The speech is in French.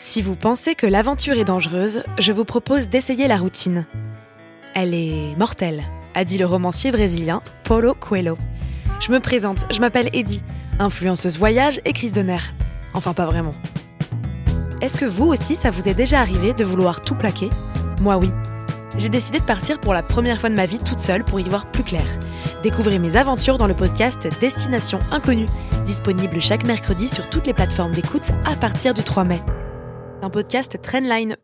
Si vous pensez que l'aventure est dangereuse, je vous propose d'essayer la routine. Elle est mortelle, a dit le romancier brésilien Paulo Coelho. Je me présente, je m'appelle Eddie, influenceuse voyage et crise de nerfs. Enfin, pas vraiment. Est-ce que vous aussi, ça vous est déjà arrivé de vouloir tout plaquer? Moi oui. J'ai décidé de partir pour la première fois de ma vie toute seule pour y voir plus clair. Découvrez mes aventures dans le podcast Destination Inconnue, disponible chaque mercredi sur toutes les plateformes d'écoute à partir du 3 mai. Un podcast Trendline